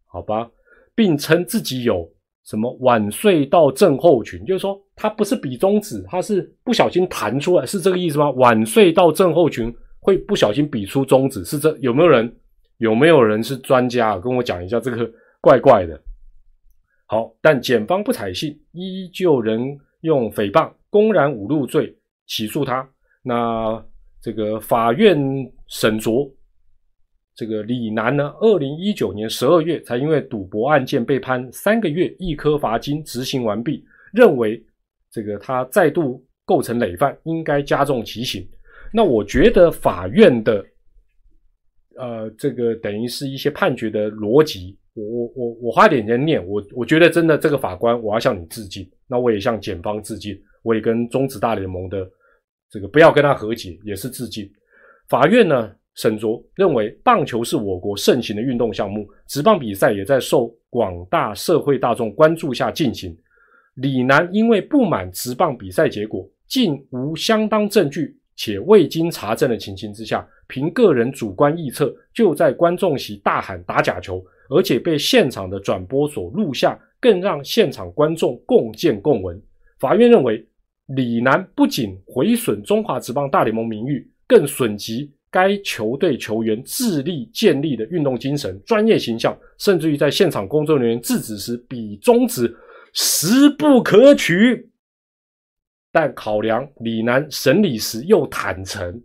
好吧，并称自己有什么晚睡到症候群，就是说他不是比中指，他是不小心弹出来，是这个意思吗？晚睡到症候群会不小心比出中指，是这有没有人？有没有人是专家跟我讲一下这个怪怪的？好，但检方不采信，依旧仍用诽谤、公然侮辱罪起诉他。那这个法院审酌，这个李楠呢，二零一九年十二月才因为赌博案件被判三个月一颗罚金，执行完毕，认为这个他再度构成累犯，应该加重其刑。那我觉得法院的，呃，这个等于是一些判决的逻辑。我我我我花点钱念我，我觉得真的这个法官，我要向你致敬。那我也向检方致敬，我也跟中职大联盟的这个不要跟他和解，也是致敬。法院呢审酌认为，棒球是我国盛行的运动项目，职棒比赛也在受广大社会大众关注下进行。李楠因为不满职棒比赛结果，竟无相当证据且未经查证的情形之下，凭个人主观臆测，就在观众席大喊打假球，而且被现场的转播所录下，更让现场观众共见共闻。法院认为，李楠不仅毁损中华职棒大联盟名誉，更损及该球队球员致力建立的运动精神、专业形象，甚至于在现场工作人员制止时比中指，实不可取。但考量李楠审理时又坦诚，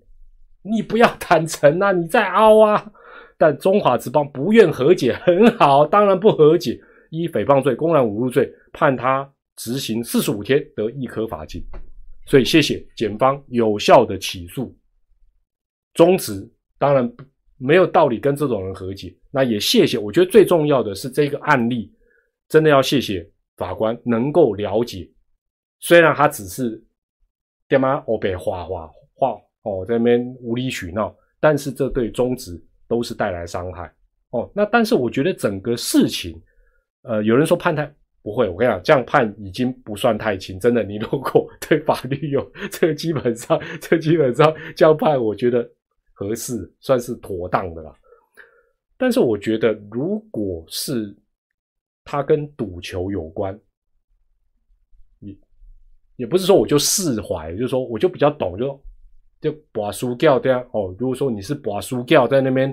你不要坦诚啊，你在凹啊。但中华职棒不愿和解，很好，当然不和解，依诽谤罪、公然侮辱罪，判他执行四十五天，得一颗罚金。所以谢谢检方有效的起诉，终止。当然没有道理跟这种人和解。那也谢谢，我觉得最重要的是这个案例，真的要谢谢法官能够了解。虽然他只是干嘛我被画画画哦，在那边无理取闹，但是这对中止都是带来伤害哦。那但是我觉得整个事情，呃，有人说判太不会，我跟你讲，这样判已经不算太轻。真的，你如果 对法律有这个，基本上 这基本上这样判，我觉得合适，算是妥当的啦。但是我觉得，如果是他跟赌球有关。也不是说我就释怀，就是说我就比较懂，就就把输掉这样哦。如果说你是把输掉在那边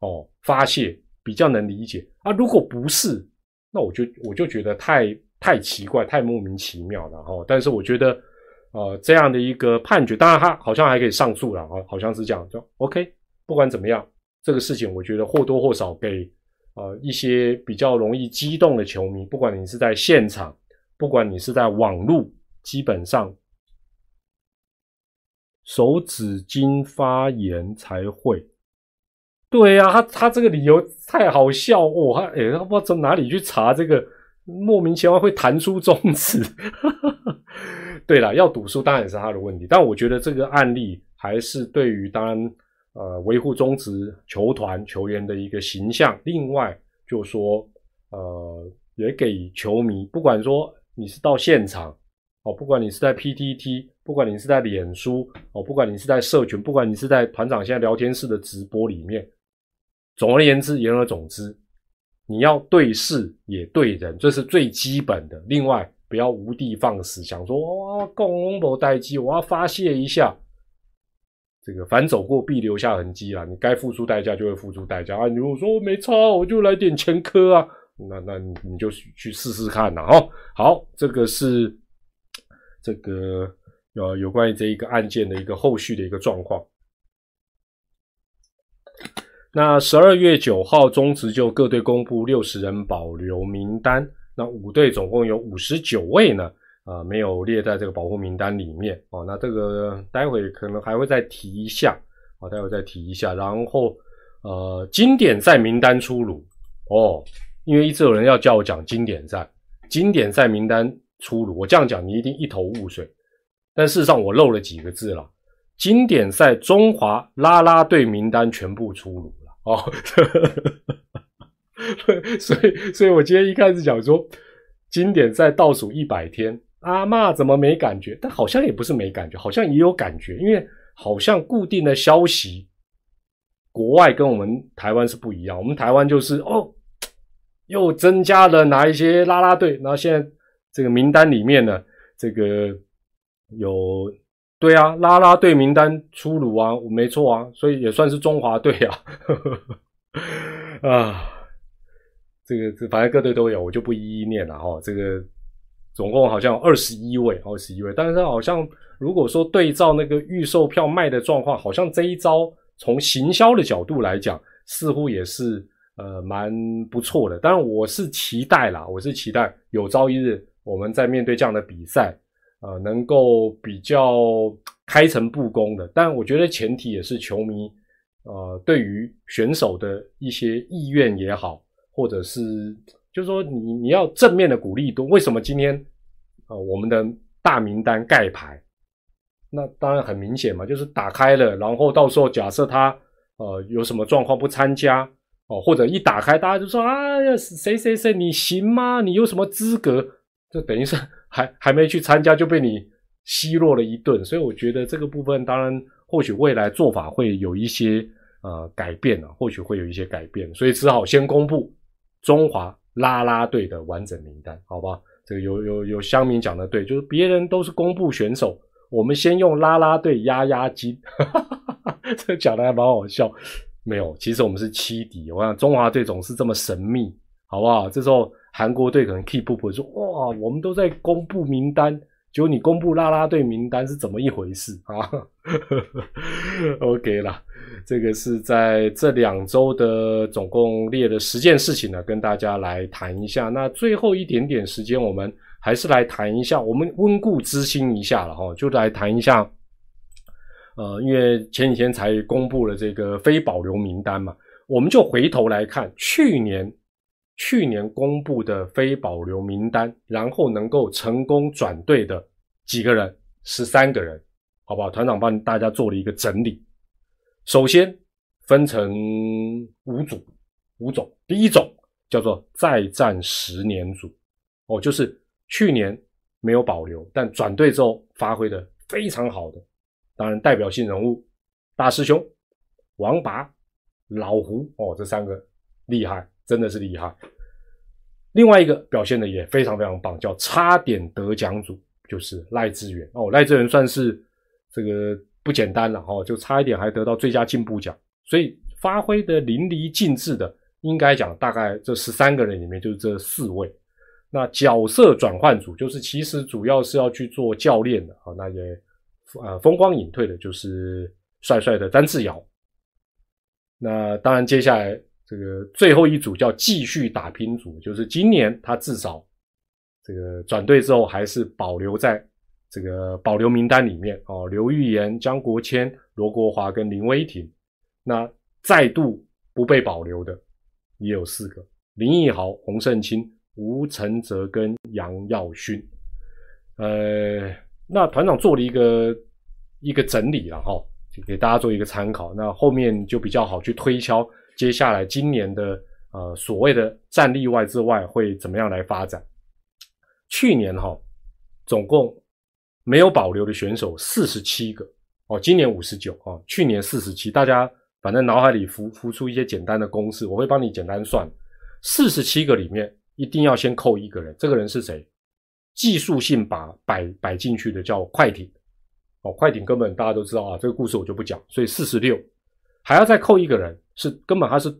哦发泄，比较能理解啊。如果不是，那我就我就觉得太太奇怪，太莫名其妙了哈。但是我觉得呃这样的一个判决，当然他好像还可以上诉了哈，好像是这样就 OK。不管怎么样，这个事情我觉得或多或少给呃一些比较容易激动的球迷，不管你是在现场，不管你是在网络。基本上，手指筋发炎才会。对呀，他他这个理由太好笑哦！他哎，他不知道从哪里去查这个，莫名其妙会弹出中指。对了，要赌输当然也是他的问题，但我觉得这个案例还是对于当然呃维护中职球团球员的一个形象。另外就说呃，也给球迷，不管说你是到现场。哦，不管你是在 PTT，不管你是在脸书，哦，不管你是在社群，不管你是在团长现在聊天室的直播里面，总而言之，言而总之，你要对事也对人，这是最基本的。另外，不要无的放矢，想说哇，共龙某待机，我要发泄一下。这个反走过必留下痕迹啊，你该付出代价就会付出代价啊。你如果说我没差，我就来点前科啊，那那你就去试试看呐。哈，好，这个是。这个呃，有关于这一个案件的一个后续的一个状况。那十二月九号，中职就各队公布六十人保留名单，那五队总共有五十九位呢，啊，没有列在这个保护名单里面哦。那这个待会可能还会再提一下，啊，待会再提一下。然后呃，经典赛名单出炉哦，因为一直有人要叫我讲经典赛，经典赛名单。出炉，我这样讲你一定一头雾水，但事实上我漏了几个字了。经典赛中华啦啦队名单全部出炉了哦，所以所以我今天一开始讲说经典赛倒数一百天，阿妈怎么没感觉？但好像也不是没感觉，好像也有感觉，因为好像固定的消息，国外跟我们台湾是不一样。我们台湾就是哦，又增加了哪一些啦啦队，然后现在。这个名单里面呢，这个有对啊，拉拉队名单出炉啊，没错啊，所以也算是中华队啊，啊，这个这反正各队都有，我就不一一念了哈。这个总共好像二十一位，二十一位，但是好像如果说对照那个预售票卖的状况，好像这一招从行销的角度来讲，似乎也是呃蛮不错的。当然我是期待啦，我是期待有朝一日。我们在面对这样的比赛，呃，能够比较开诚布公的，但我觉得前提也是球迷，呃，对于选手的一些意愿也好，或者是就是说你你要正面的鼓励多。为什么今天呃我们的大名单盖牌？那当然很明显嘛，就是打开了，然后到时候假设他呃有什么状况不参加哦，或者一打开大家就说啊谁谁谁你行吗？你有什么资格？就等于是 还还没去参加就被你奚落了一顿，所以我觉得这个部分当然或许未来做法会有一些呃改变啊，或许会有一些改变，所以只好先公布中华啦啦队的完整名单，好吧？这个有有有乡民讲的对，就是别人都是公布选手，我们先用啦啦队压压惊，这讲的还蛮好笑。没有，其实我们是七敌。我想中华队总是这么神秘，好不好？这时候韩国队可能 keep 不说，哇，我们都在公布名单，结果你公布啦啦队名单是怎么一回事 啊？OK 啦，这个是在这两周的总共列了十件事情呢，跟大家来谈一下。那最后一点点时间，我们还是来谈一下，我们温故知新一下了哈，就来谈一下。呃，因为前几天才公布了这个非保留名单嘛，我们就回头来看去年去年公布的非保留名单，然后能够成功转队的几个人，十三个人，好不好？团长帮大家做了一个整理。首先分成五组，五种。第一种叫做再战十年组，哦，就是去年没有保留，但转队之后发挥的非常好的。当然，代表性人物大师兄王拔、老胡哦，这三个厉害，真的是厉害。另外一个表现的也非常非常棒，叫差点得奖组，就是赖志远哦，赖志远算是这个不简单了哦，就差一点还得到最佳进步奖，所以发挥的淋漓尽致的，应该讲大概这十三个人里面就是这四位。那角色转换组就是其实主要是要去做教练的啊，那也。呃，风光隐退的就是帅帅的詹志尧。那当然，接下来这个最后一组叫继续打拼组，就是今年他至少这个转队之后还是保留在这个保留名单里面哦。刘玉言、江国谦、罗国华跟林威霆。那再度不被保留的也有四个：林奕豪、洪胜清、吴承泽跟杨耀勋。呃。那团长做了一个一个整理了哈，就给大家做一个参考。那后面就比较好去推敲接下来今年的呃所谓的战例外之外会怎么样来发展。去年哈总共没有保留的选手四十七个哦，今年五十九啊，去年四十七。大家反正脑海里浮浮出一些简单的公式，我会帮你简单算。四十七个里面一定要先扣一个人，这个人是谁？技术性把摆摆进去的叫快艇，哦，快艇根本大家都知道啊，这个故事我就不讲。所以四十六还要再扣一个人，是根本他是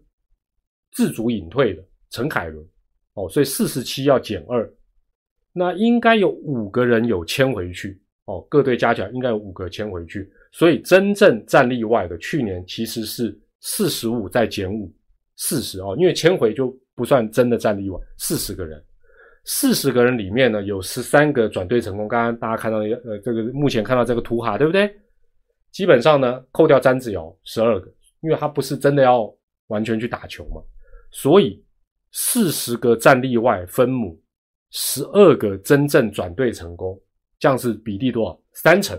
自主隐退的陈凯伦，哦，所以四十七要减二，那应该有五个人有签回去，哦，各队加起来应该有五个签回去，所以真正战例外的去年其实是四十五再减五，四十哦，因为签回就不算真的战例外，四十个人。四十个人里面呢，有十三个转队成功。刚刚大家看到呃，这个目前看到这个图哈，对不对？基本上呢，扣掉詹子尧十二个，因为他不是真的要完全去打球嘛，所以四十个战例外分母，十二个真正转队成功，这样是比例多少？三成，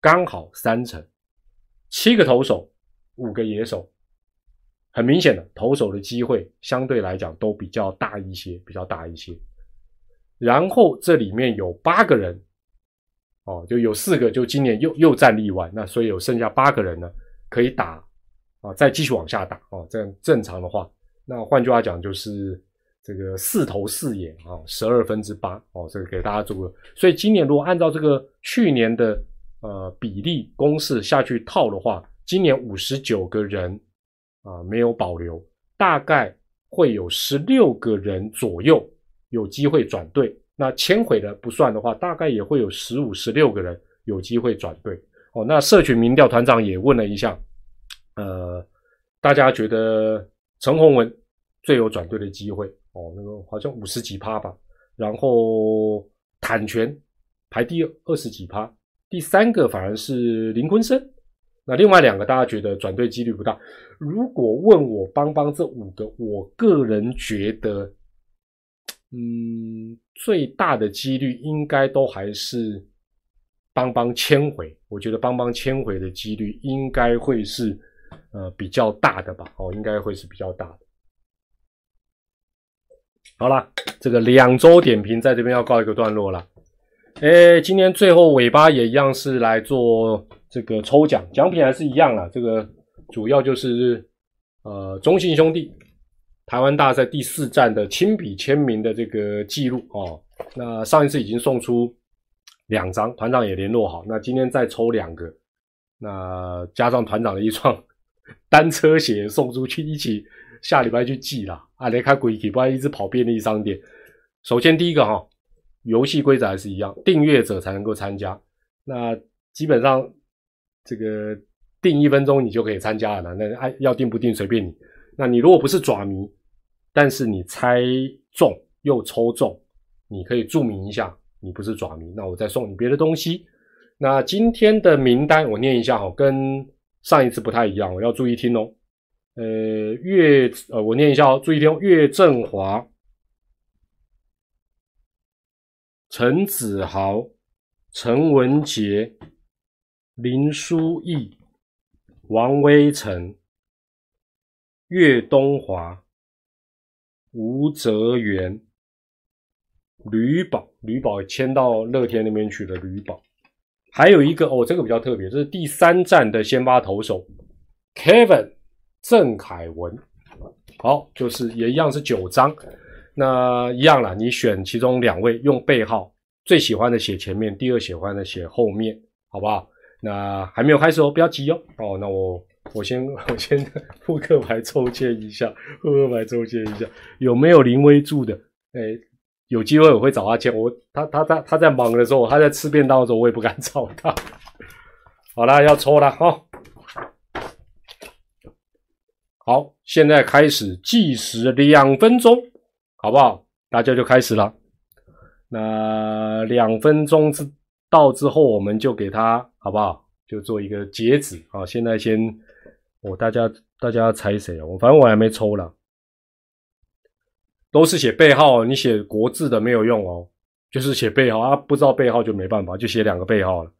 刚好三成。七个投手，五个野手。很明显的，投手的机会相对来讲都比较大一些，比较大一些。然后这里面有八个人，哦，就有四个就今年又又战例外，那所以有剩下八个人呢可以打啊，再继续往下打啊。这样正常的话，那换句话讲就是这个四投四眼啊，十二分之八哦，这个给大家做个。所以今年如果按照这个去年的呃比例公式下去套的话，今年五十九个人。啊，没有保留，大概会有十六个人左右有机会转队。那迁回的不算的话，大概也会有十五、十六个人有机会转队。哦，那社群民调团长也问了一下，呃，大家觉得陈宏文最有转队的机会？哦，那个好像五十几趴吧。然后坦权排第二十几趴，第三个反而是林坤生。那另外两个大家觉得转队几率不大。如果问我邦邦这五个，我个人觉得，嗯，最大的几率应该都还是邦邦签回。我觉得邦邦签回的几率应该会是呃比较大的吧。哦，应该会是比较大的。好了，这个两周点评在这边要告一个段落了。哎，今天最后尾巴也一样是来做这个抽奖，奖品还是一样啊。这个主要就是呃中信兄弟台湾大赛第四站的亲笔签名的这个记录哦。那上一次已经送出两张，团长也联络好，那今天再抽两个，那加上团长的一双 单车鞋送出去，一起下礼拜去寄啦。啊，来开鬼体，不然一直跑便利商店。首先第一个哈。游戏规则还是一样，订阅者才能够参加。那基本上这个定一分钟你就可以参加了，那爱要定不定随便你。那你如果不是爪迷，但是你猜中又抽中，你可以注明一下你不是爪迷，那我再送你别的东西。那今天的名单我念一下哈，跟上一次不太一样，我要注意听哦。呃，岳呃，我念一下哦，注意听，岳振华。陈子豪、陈文杰、林书义、王威成、岳东华、吴泽元、吕宝，吕宝迁到乐天那边去了。吕宝，还有一个哦，这个比较特别，这是第三站的先发投手 Kevin 郑凯文。好，就是也一样是九张。那一样了，你选其中两位用背号，最喜欢的写前面，第二喜欢的写后面，好不好？那还没有开始哦，不要急哦。哦，那我我先 我先扑克牌抽签一下，扑克牌抽签一下，有没有林威柱的？哎，有机会我会找他签。我他他在他在忙的时候，他在吃便当的时候，我也不敢找他。好了，要抽了哈。好，现在开始计时两分钟。好不好？大家就开始了。那两分钟之到之后，我们就给他好不好？就做一个截止啊。现在先，我大家大家猜谁啊？我反正我还没抽了，都是写背号，你写国字的没有用哦，就是写背号啊。不知道背号就没办法，就写两个背号了。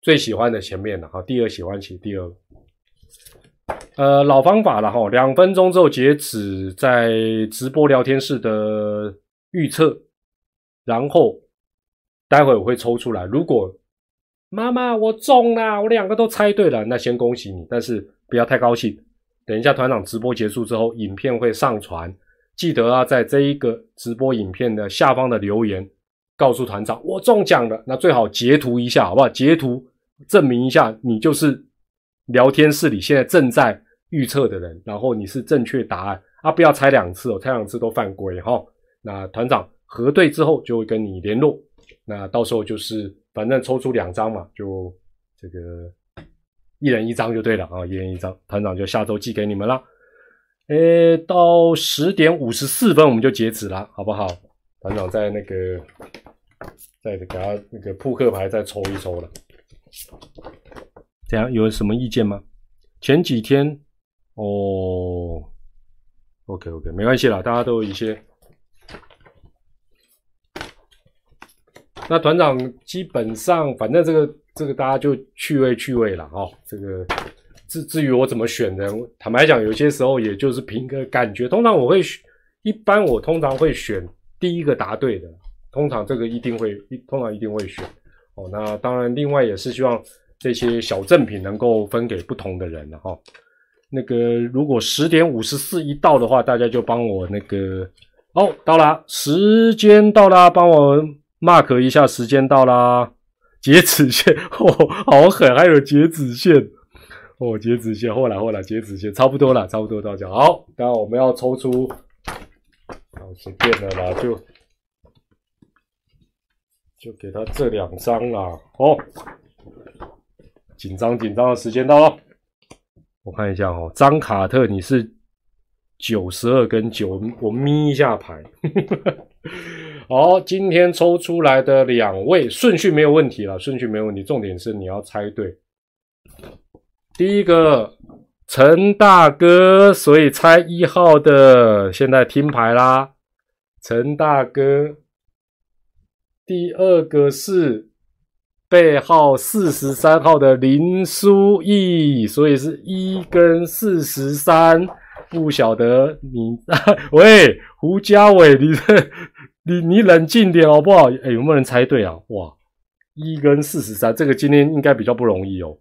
最喜欢的前面的哈，第二喜欢写第二。呃，老方法了哈，两分钟之后截止，在直播聊天室的预测，然后待会我会抽出来。如果妈妈我中了，我两个都猜对了，那先恭喜你，但是不要太高兴。等一下团长直播结束之后，影片会上传，记得啊，在这一个直播影片的下方的留言告诉团长我中奖了，那最好截图一下好不好？截图证明一下你就是。聊天室里现在正在预测的人，然后你是正确答案啊！不要猜两次哦，猜两次都犯规哈。那团长核对之后就会跟你联络，那到时候就是反正抽出两张嘛，就这个一人一张就对了啊，一人一张，团长就下周寄给你们了。诶，到十点五十四分我们就截止了，好不好？团长在那个再给他那个扑克牌再抽一抽了。怎样？有什么意见吗？前几天哦，OK OK，没关系啦，大家都有一些。那团长基本上，反正这个这个大家就趣味趣味了哦。这个至至于我怎么选的，坦白讲，有些时候也就是凭个感觉。通常我会一般我通常会选第一个答对的，通常这个一定会通常一定会选哦。那当然，另外也是希望。这些小赠品能够分给不同的人了哈。那个如果十点五十四一到的话，大家就帮我那个哦，到了，时间到啦，帮我 mark 一下，时间到啦，截止线 哦，好狠，还有截止线哦，截止线，后来后来截止线差不多了，差不多到这，好，当然我们要抽出，好随便的啦，就就给他这两张啦，哦。紧张紧张的时间到了，我看一下哦，张卡特你是九十二跟九，我眯一下牌。好，今天抽出来的两位顺序没有问题了，顺序没有问题，重点是你要猜对。第一个陈大哥，所以猜一号的，现在听牌啦，陈大哥。第二个是。背号四十三号的林书义，所以是一跟四十三，不晓得你啊喂胡家伟，你 你你冷静点好不好？哎，有没有人猜对啊？哇，一跟四十三，这个今天应该比较不容易哦。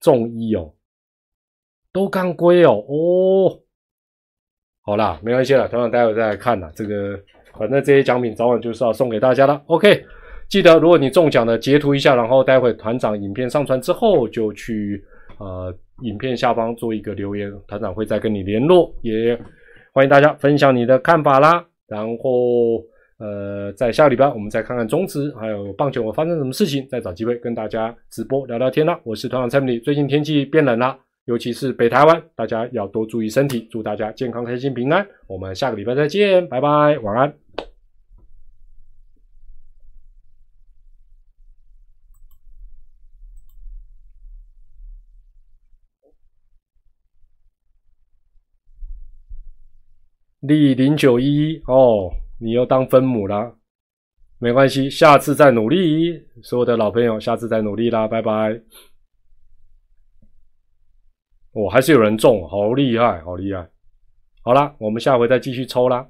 中一哦，都刚归哦哦。好啦，没关系了，团长待会再来看啦。这个反正这些奖品早晚就是要送给大家了。OK，记得如果你中奖的截图一下，然后待会团长影片上传之后就去呃影片下方做一个留言，团长会再跟你联络。也欢迎大家分享你的看法啦。然后呃，在下个礼拜我们再看看中职还有棒球会发生什么事情，再找机会跟大家直播聊聊天啦。我是团长蔡明礼，最近天气变冷了。尤其是北台湾，大家要多注意身体，祝大家健康、开心、平安。我们下个礼拜再见，拜拜，晚安。李零九一哦，你又当分母啦，没关系，下次再努力。所有的老朋友，下次再努力啦，拜拜。我，还是有人中，好厉害，好厉害！好啦，我们下回再继续抽啦。